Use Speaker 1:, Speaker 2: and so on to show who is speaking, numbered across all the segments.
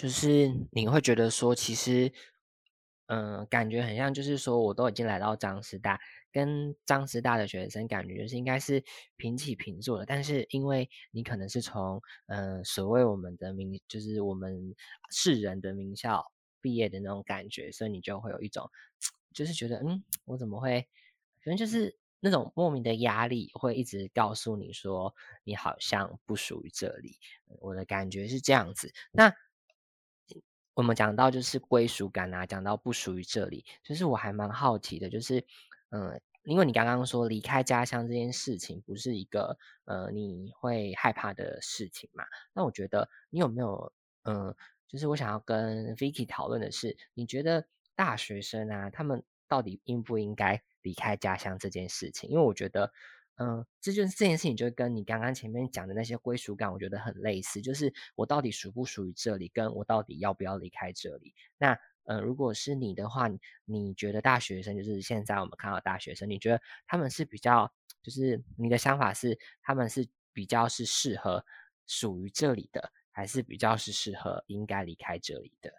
Speaker 1: 就是你会觉得说，其实，嗯，感觉很像，就是说我都已经来到张师大，跟张师大的学生感觉就是应该是平起平坐的，但是因为你可能是从，嗯，所谓我们的名，就是我们世人的名校毕业的那种感觉，所以你就会有一种，就是觉得，嗯，我怎么会，反正就是。那种莫名的压力会一直告诉你说，你好像不属于这里。我的感觉是这样子。那我们讲到就是归属感啊，讲到不属于这里，就是我还蛮好奇的，就是嗯，因为你刚刚说离开家乡这件事情不是一个呃你会害怕的事情嘛？那我觉得你有没有嗯，就是我想要跟 Vicky 讨论的是，你觉得大学生啊，他们到底应不应该？离开家乡这件事情，因为我觉得，嗯，这就是这件事情，就跟你刚刚前面讲的那些归属感，我觉得很类似。就是我到底属不属于这里，跟我到底要不要离开这里。那，嗯，如果是你的话，你觉得大学生，就是现在我们看到大学生，你觉得他们是比较，就是你的想法是，他们是比较是适合属于这里的，还是比较是适合应该离开这里的？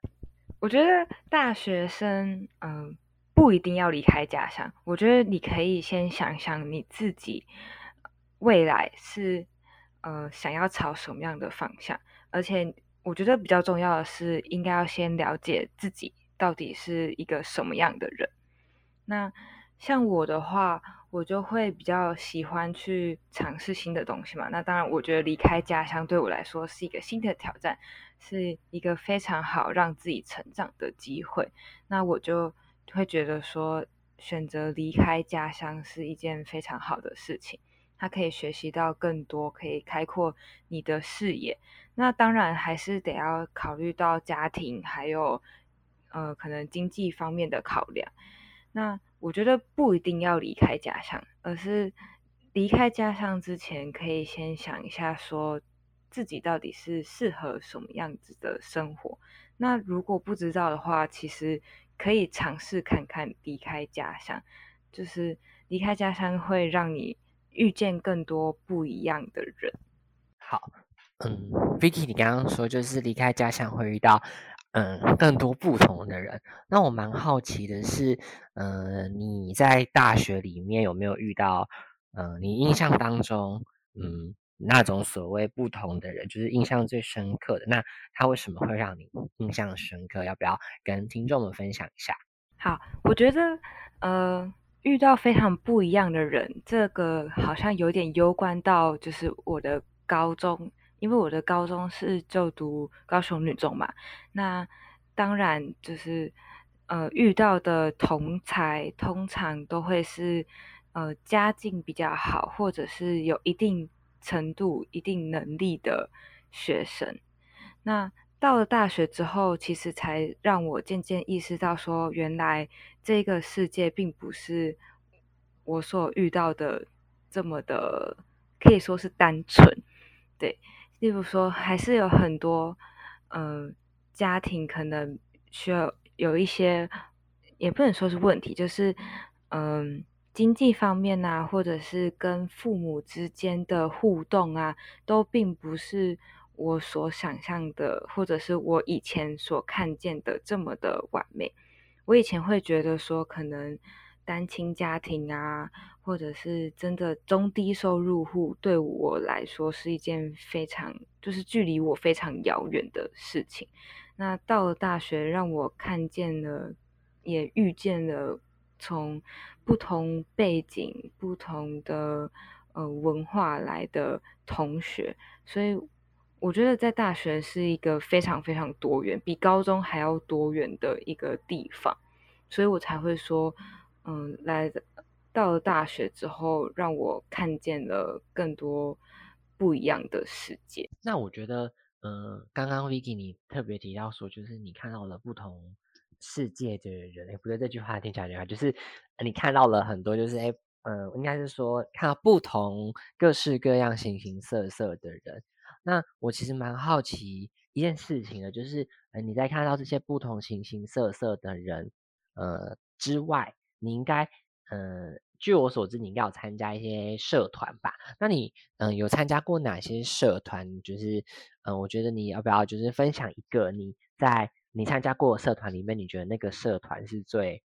Speaker 2: 我觉得大学生，嗯。不一定要离开家乡，我觉得你可以先想想你自己未来是呃想要朝什么样的方向，而且我觉得比较重要的是，应该要先了解自己到底是一个什么样的人。那像我的话，我就会比较喜欢去尝试新的东西嘛。那当然，我觉得离开家乡对我来说是一个新的挑战，是一个非常好让自己成长的机会。那我就。会觉得说选择离开家乡是一件非常好的事情，他可以学习到更多，可以开阔你的视野。那当然还是得要考虑到家庭，还有呃可能经济方面的考量。那我觉得不一定要离开家乡，而是离开家乡之前，可以先想一下，说自己到底是适合什么样子的生活。那如果不知道的话，其实。可以尝试看看离开家乡，就是离开家乡会让你遇见更多不一样的人。
Speaker 1: 好，嗯，Vicky，你刚刚说就是离开家乡会遇到嗯更多不同的人，那我蛮好奇的是，嗯，你在大学里面有没有遇到嗯你印象当中嗯？那种所谓不同的人，就是印象最深刻的。那他为什么会让你印象深刻？要不要跟听众们分享一下？
Speaker 2: 好，我觉得呃，遇到非常不一样的人，这个好像有点攸关到就是我的高中，因为我的高中是就读高雄女中嘛。那当然就是呃，遇到的同才通常都会是呃家境比较好，或者是有一定。程度一定能力的学生，那到了大学之后，其实才让我渐渐意识到，说原来这个世界并不是我所遇到的这么的，可以说是单纯。对，例如说，还是有很多，嗯，家庭可能需要有一些，也不能说是问题，就是，嗯。经济方面啊，或者是跟父母之间的互动啊，都并不是我所想象的，或者是我以前所看见的这么的完美。我以前会觉得说，可能单亲家庭啊，或者是真的中低收入户，对我来说是一件非常就是距离我非常遥远的事情。那到了大学，让我看见了，也遇见了。从不同背景、不同的呃文化来的同学，所以我觉得在大学是一个非常非常多元，比高中还要多元的一个地方，所以我才会说，嗯，来到了大学之后，让我看见了更多不一样的世界。
Speaker 1: 那我觉得，嗯，刚刚 Vicky 你特别提到说，就是你看到了不同。世界的人，哎，不对，这句话听起来就好，就是你看到了很多，就是哎，嗯，应该是说看到不同各式各样、形形色色的人。那我其实蛮好奇一件事情的，就是呃，你在看到这些不同形形色色的人，呃之外，你应该，呃，据我所知，你应该有参加一些社团吧？那你嗯有参加过哪些社团？就是嗯，我觉得你要不要就是分享一个你在你参加过社团里面，你觉得那个社团是最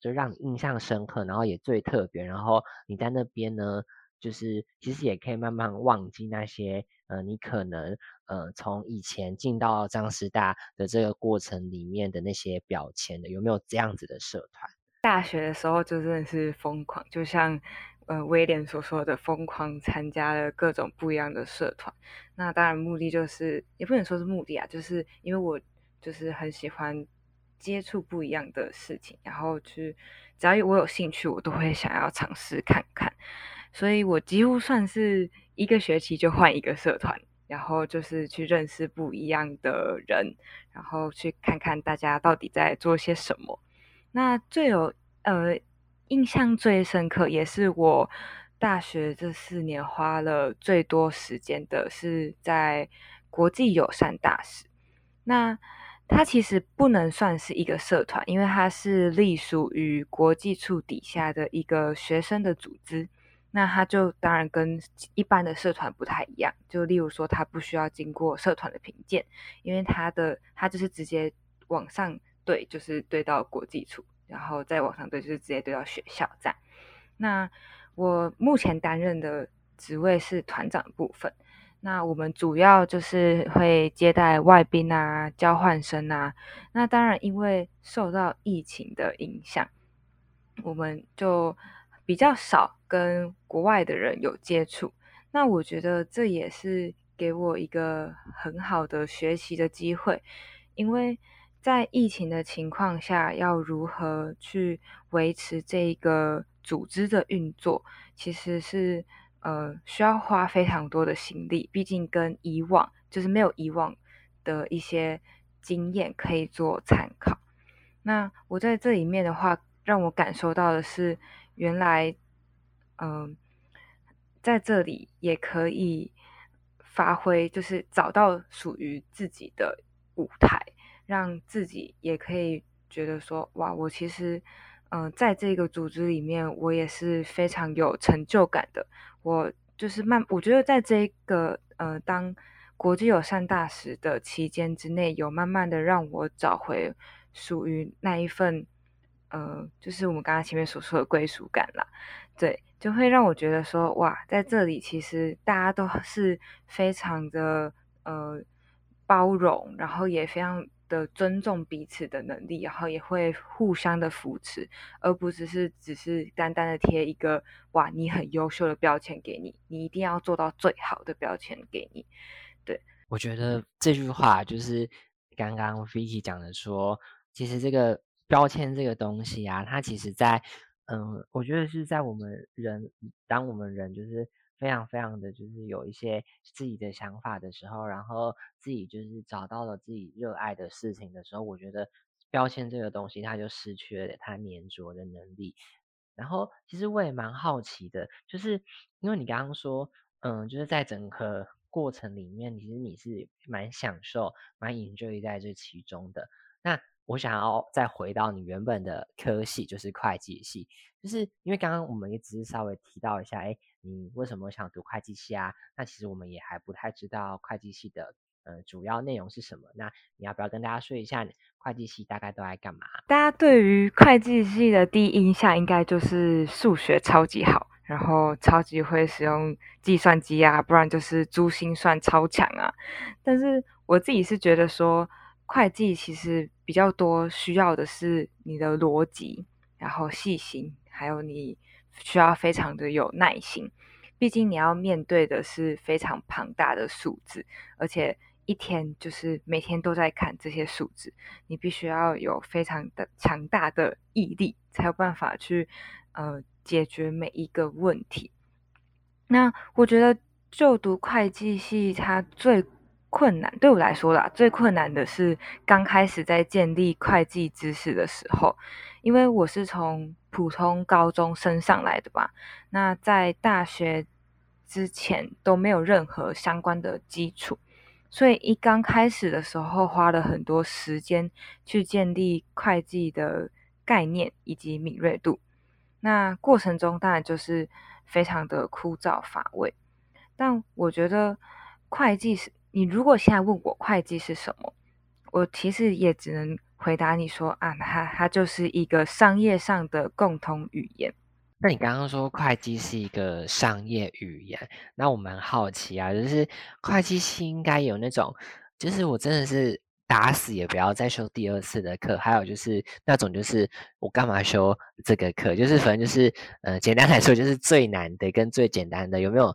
Speaker 1: 就让你印象深刻，然后也最特别，然后你在那边呢，就是其实也可以慢慢忘记那些呃，你可能呃从以前进到张师大的这个过程里面的那些标签的，有没有这样子的社团？
Speaker 2: 大学的时候就真的是疯狂，就像呃威廉所说的，疯狂参加了各种不一样的社团。那当然目的就是，也不能说是目的啊，就是因为我就是很喜欢接触不一样的事情，然后去只要我有兴趣，我都会想要尝试看看。所以我几乎算是一个学期就换一个社团，然后就是去认识不一样的人，然后去看看大家到底在做些什么。那最有呃印象最深刻，也是我大学这四年花了最多时间的，是在国际友善大使。那它其实不能算是一个社团，因为它是隶属于国际处底下的一个学生的组织。那它就当然跟一般的社团不太一样，就例如说，它不需要经过社团的评鉴，因为它的它就是直接往上。对，就是对到国际处，然后再往上对，就是直接对到学校站。那我目前担任的职位是团长部分。那我们主要就是会接待外宾啊、交换生啊。那当然，因为受到疫情的影响，我们就比较少跟国外的人有接触。那我觉得这也是给我一个很好的学习的机会，因为。在疫情的情况下，要如何去维持这一个组织的运作，其实是呃需要花非常多的心力。毕竟跟以往就是没有以往的一些经验可以做参考。那我在这里面的话，让我感受到的是，原来嗯在这里也可以发挥，就是找到属于自己的舞台。让自己也可以觉得说，哇，我其实，嗯，在这个组织里面，我也是非常有成就感的。我就是慢，我觉得在这个呃，当国际友善大使的期间之内，有慢慢的让我找回属于那一份，呃，就是我们刚刚前面所说的归属感啦。对，就会让我觉得说，哇，在这里其实大家都是非常的呃包容，然后也非常。的尊重彼此的能力，然后也会互相的扶持，而不只是只是单单的贴一个哇你很优秀的标签给你，你一定要做到最好的标签给你。对
Speaker 1: 我觉得这句话就是刚刚 Vicky 讲的，说其实这个标签这个东西啊，它其实在嗯，我觉得是在我们人，当我们人就是。非常非常的就是有一些自己的想法的时候，然后自己就是找到了自己热爱的事情的时候，我觉得标签这个东西它就失去了它粘着的能力。然后其实我也蛮好奇的，就是因为你刚刚说，嗯，就是在整个过程里面，其实你是蛮享受、蛮 enjoy 在这其中的。那我想要再回到你原本的科系，就是会计系，就是因为刚刚我们也只是稍微提到一下，哎。你为什么想读会计系啊？那其实我们也还不太知道会计系的呃主要内容是什么。那你要不要跟大家说一下，会计系大概都在干嘛？
Speaker 2: 大家对于会计系的第一印象应该就是数学超级好，然后超级会使用计算机啊，不然就是珠心算超强啊。但是我自己是觉得说，会计其实比较多需要的是你的逻辑，然后细心，还有你。需要非常的有耐心，毕竟你要面对的是非常庞大的数字，而且一天就是每天都在看这些数字，你必须要有非常的强大的毅力，才有办法去呃解决每一个问题。那我觉得就读会计系，它最困难对我来说啦，最困难的是刚开始在建立会计知识的时候。因为我是从普通高中升上来的吧，那在大学之前都没有任何相关的基础，所以一刚开始的时候花了很多时间去建立会计的概念以及敏锐度。那过程中当然就是非常的枯燥乏味。但我觉得会计是，你如果现在问我会计是什么，我其实也只能回答你说啊，它它就是一个商业上的共同语言。
Speaker 1: 那你刚刚说会计是一个商业语言，那我蛮好奇啊，就是会计系应该有那种，就是我真的是打死也不要再修第二次的课，还有就是那种就是我干嘛修这个课，就是反正就是呃简单来说就是最难的跟最简单的有没有？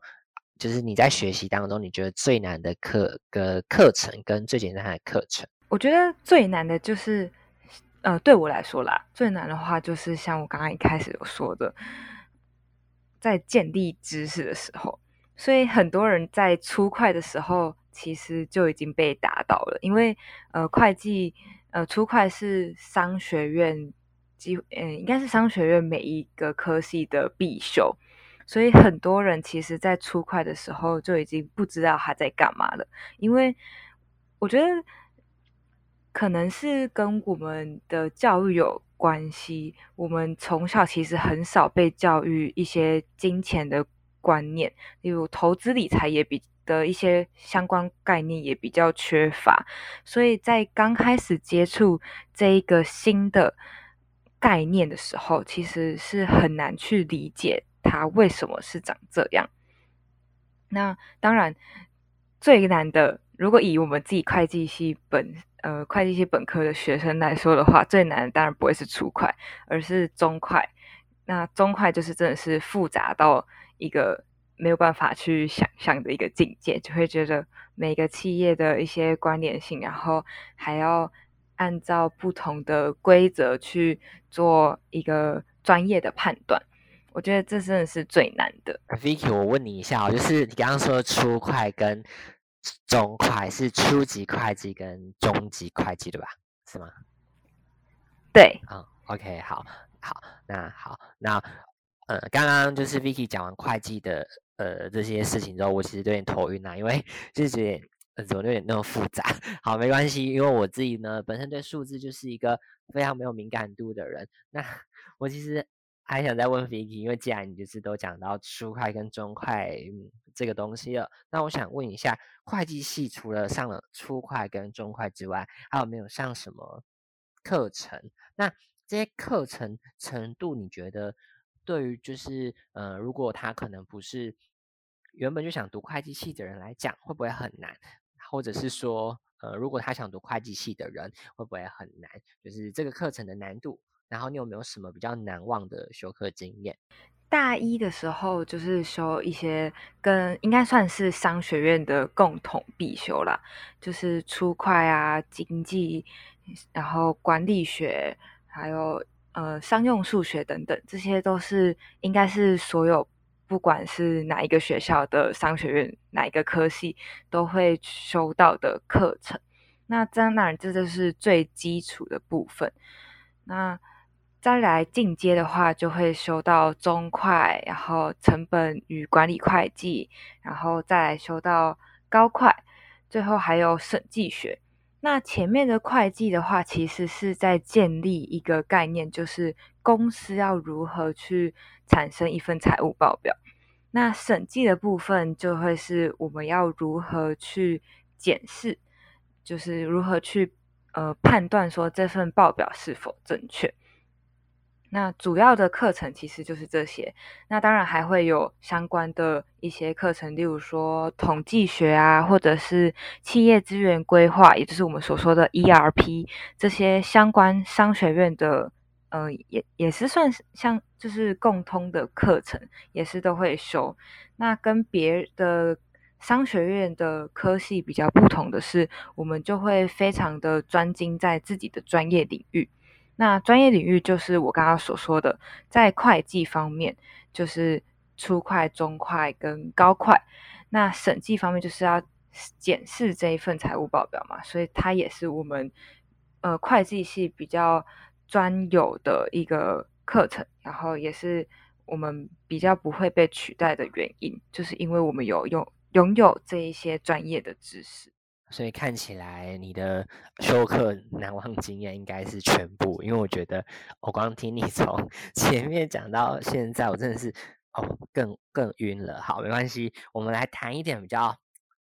Speaker 1: 就是你在学习当中你觉得最难的课的课程跟最简单的课程？
Speaker 2: 我觉得最难的就是。呃，对我来说啦，最难的话就是像我刚刚一开始有说的，在建立知识的时候，所以很多人在初快的时候其实就已经被打倒了，因为呃，会计呃初快是商学院几嗯，应该是商学院每一个科系的必修，所以很多人其实在初快的时候就已经不知道他在干嘛了，因为我觉得。可能是跟我们的教育有关系。我们从小其实很少被教育一些金钱的观念，例如投资理财也比的一些相关概念也比较缺乏。所以在刚开始接触这一个新的概念的时候，其实是很难去理解它为什么是长这样。那当然最难的，如果以我们自己会计系本。呃，会计系本科的学生来说的话，最难的当然不会是初会，而是中会。那中会就是真的是复杂到一个没有办法去想象的一个境界，就会觉得每个企业的一些关联性，然后还要按照不同的规则去做一个专业的判断。我觉得这真的是最难的。
Speaker 1: Vicky，我问你一下，就是你刚刚说初会跟。中会是初级会计跟中级会计对吧？是吗？
Speaker 2: 对。
Speaker 1: 啊，OK，好，好，那好，那呃，刚刚就是 Vicky 讲完会计的呃这些事情之后，我其实有点头晕啊，因为就是有点呃怎么有点那么复杂。好，没关系，因为我自己呢本身对数字就是一个非常没有敏感度的人。那我其实。还想再问 Vicky，因为既然你就是都讲到初会跟中会这个东西了，那我想问一下，会计系除了上了初会跟中会之外，还有没有上什么课程？那这些课程程度，你觉得对于就是呃，如果他可能不是原本就想读会计系的人来讲，会不会很难？或者是说，呃，如果他想读会计系的人，会不会很难？就是这个课程的难度？然后你有没有什么比较难忘的修课经验？
Speaker 2: 大一的时候就是修一些跟应该算是商学院的共同必修啦，就是初会啊、经济，然后管理学，还有呃商用数学等等，这些都是应该是所有不管是哪一个学校的商学院哪一个科系都会修到的课程。那当然这就是最基础的部分。那再来进阶的话，就会修到中会，然后成本与管理会计，然后再来修到高会，最后还有审计学。那前面的会计的话，其实是在建立一个概念，就是公司要如何去产生一份财务报表。那审计的部分就会是我们要如何去检视，就是如何去呃判断说这份报表是否正确。那主要的课程其实就是这些，那当然还会有相关的一些课程，例如说统计学啊，或者是企业资源规划，也就是我们所说的 ERP 这些相关商学院的，呃，也也是算是像就是共通的课程，也是都会修。那跟别的商学院的科系比较不同的是，我们就会非常的专精在自己的专业领域。那专业领域就是我刚刚所说的，在会计方面就是初会、中会跟高会。那审计方面就是要检视这一份财务报表嘛，所以它也是我们呃会计系比较专有的一个课程，然后也是我们比较不会被取代的原因，就是因为我们有拥拥有这一些专业的知识。
Speaker 1: 所以看起来你的休课难忘经验应该是全部，因为我觉得我光听你从 前面讲到现在，我真的是哦更更晕了。好，没关系，我们来谈一点比较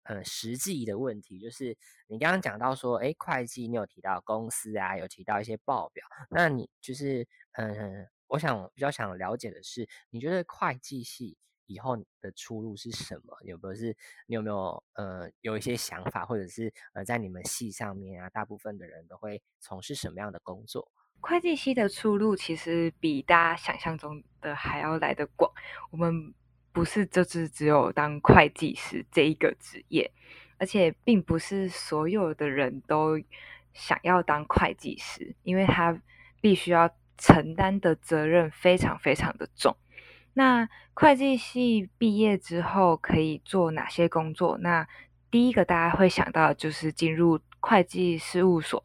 Speaker 1: 嗯实际的问题，就是你刚刚讲到说，哎，会计你有提到公司啊，有提到一些报表，那你就是嗯，我想比较想了解的是，你觉得会计系？以后的出路是什么？有没有是？你有没有呃有一些想法，或者是呃在你们系上面啊，大部分的人都会从事什么样的工作？
Speaker 2: 会计系的出路其实比大家想象中的还要来得广。我们不是就是只有当会计师这一个职业，而且并不是所有的人都想要当会计师，因为他必须要承担的责任非常非常的重。那会计系毕业之后可以做哪些工作？那第一个大家会想到就是进入会计事务所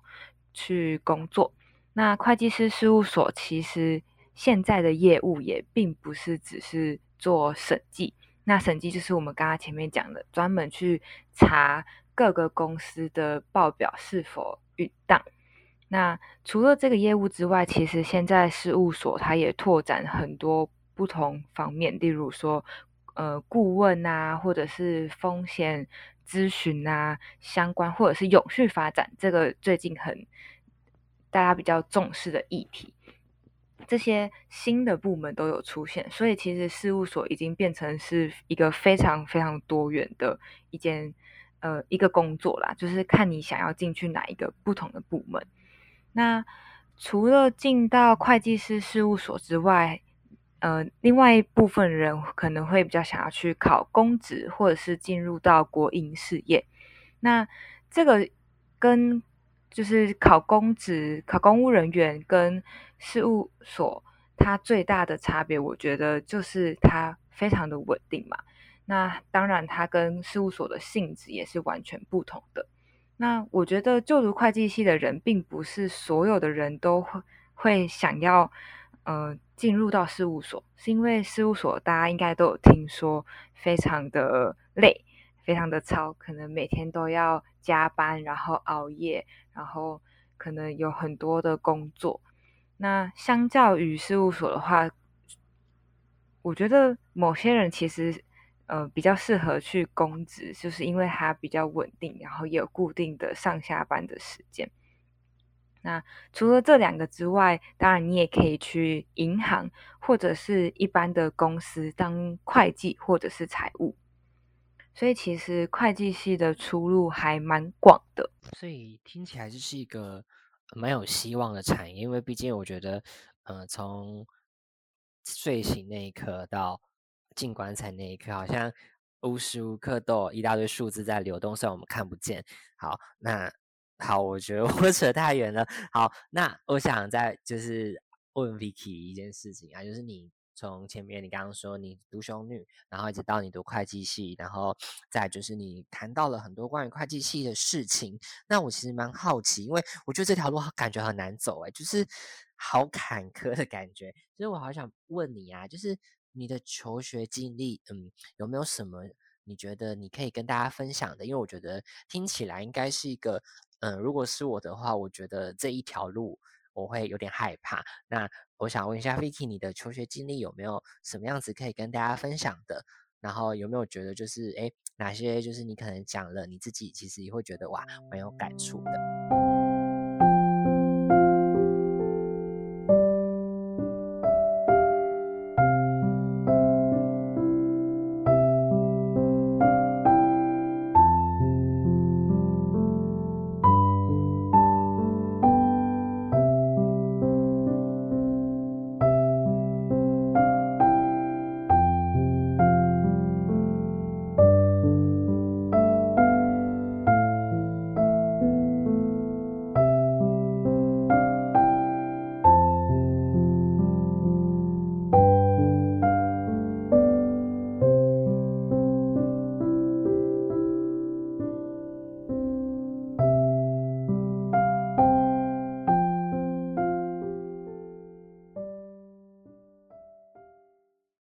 Speaker 2: 去工作。那会计师事务所其实现在的业务也并不是只是做审计，那审计就是我们刚刚前面讲的，专门去查各个公司的报表是否允当。那除了这个业务之外，其实现在事务所它也拓展很多。不同方面，例如说，呃，顾问啊，或者是风险咨询啊，相关，或者是永续发展，这个最近很大家比较重视的议题，这些新的部门都有出现，所以其实事务所已经变成是一个非常非常多元的一件呃一个工作啦，就是看你想要进去哪一个不同的部门。那除了进到会计师事务所之外，呃，另外一部分人可能会比较想要去考公职，或者是进入到国营事业。那这个跟就是考公职、考公务人员跟事务所，它最大的差别，我觉得就是它非常的稳定嘛。那当然，它跟事务所的性质也是完全不同的。那我觉得就读会计系的人，并不是所有的人都会会想要。呃，进入到事务所，是因为事务所大家应该都有听说，非常的累，非常的操，可能每天都要加班，然后熬夜，然后可能有很多的工作。那相较于事务所的话，我觉得某些人其实呃比较适合去公职，就是因为它比较稳定，然后也有固定的上下班的时间。那除了这两个之外，当然你也可以去银行或者是一般的公司当会计或者是财务，所以其实会计系的出路还蛮广的。
Speaker 1: 所以听起来就是一个蛮有希望的产业，因为毕竟我觉得，呃，从睡醒那一刻到进棺材那一刻，好像无时无刻都有一大堆数字在流动，虽然我们看不见。好，那。好，我觉得 我扯太远了。好，那我想再就是问 Vicky 一件事情啊，就是你从前面你刚刚说你读雄女，然后一直到你读会计系，然后再就是你谈到了很多关于会计系的事情。那我其实蛮好奇，因为我觉得这条路感觉很难走，哎，就是好坎坷的感觉。所以我好想问你啊，就是你的求学经历，嗯，有没有什么你觉得你可以跟大家分享的？因为我觉得听起来应该是一个。嗯，如果是我的话，我觉得这一条路我会有点害怕。那我想问一下 Vicky，你的求学经历有没有什么样子可以跟大家分享的？然后有没有觉得就是，哎，哪些就是你可能讲了你自己，其实也会觉得哇，蛮有感触的。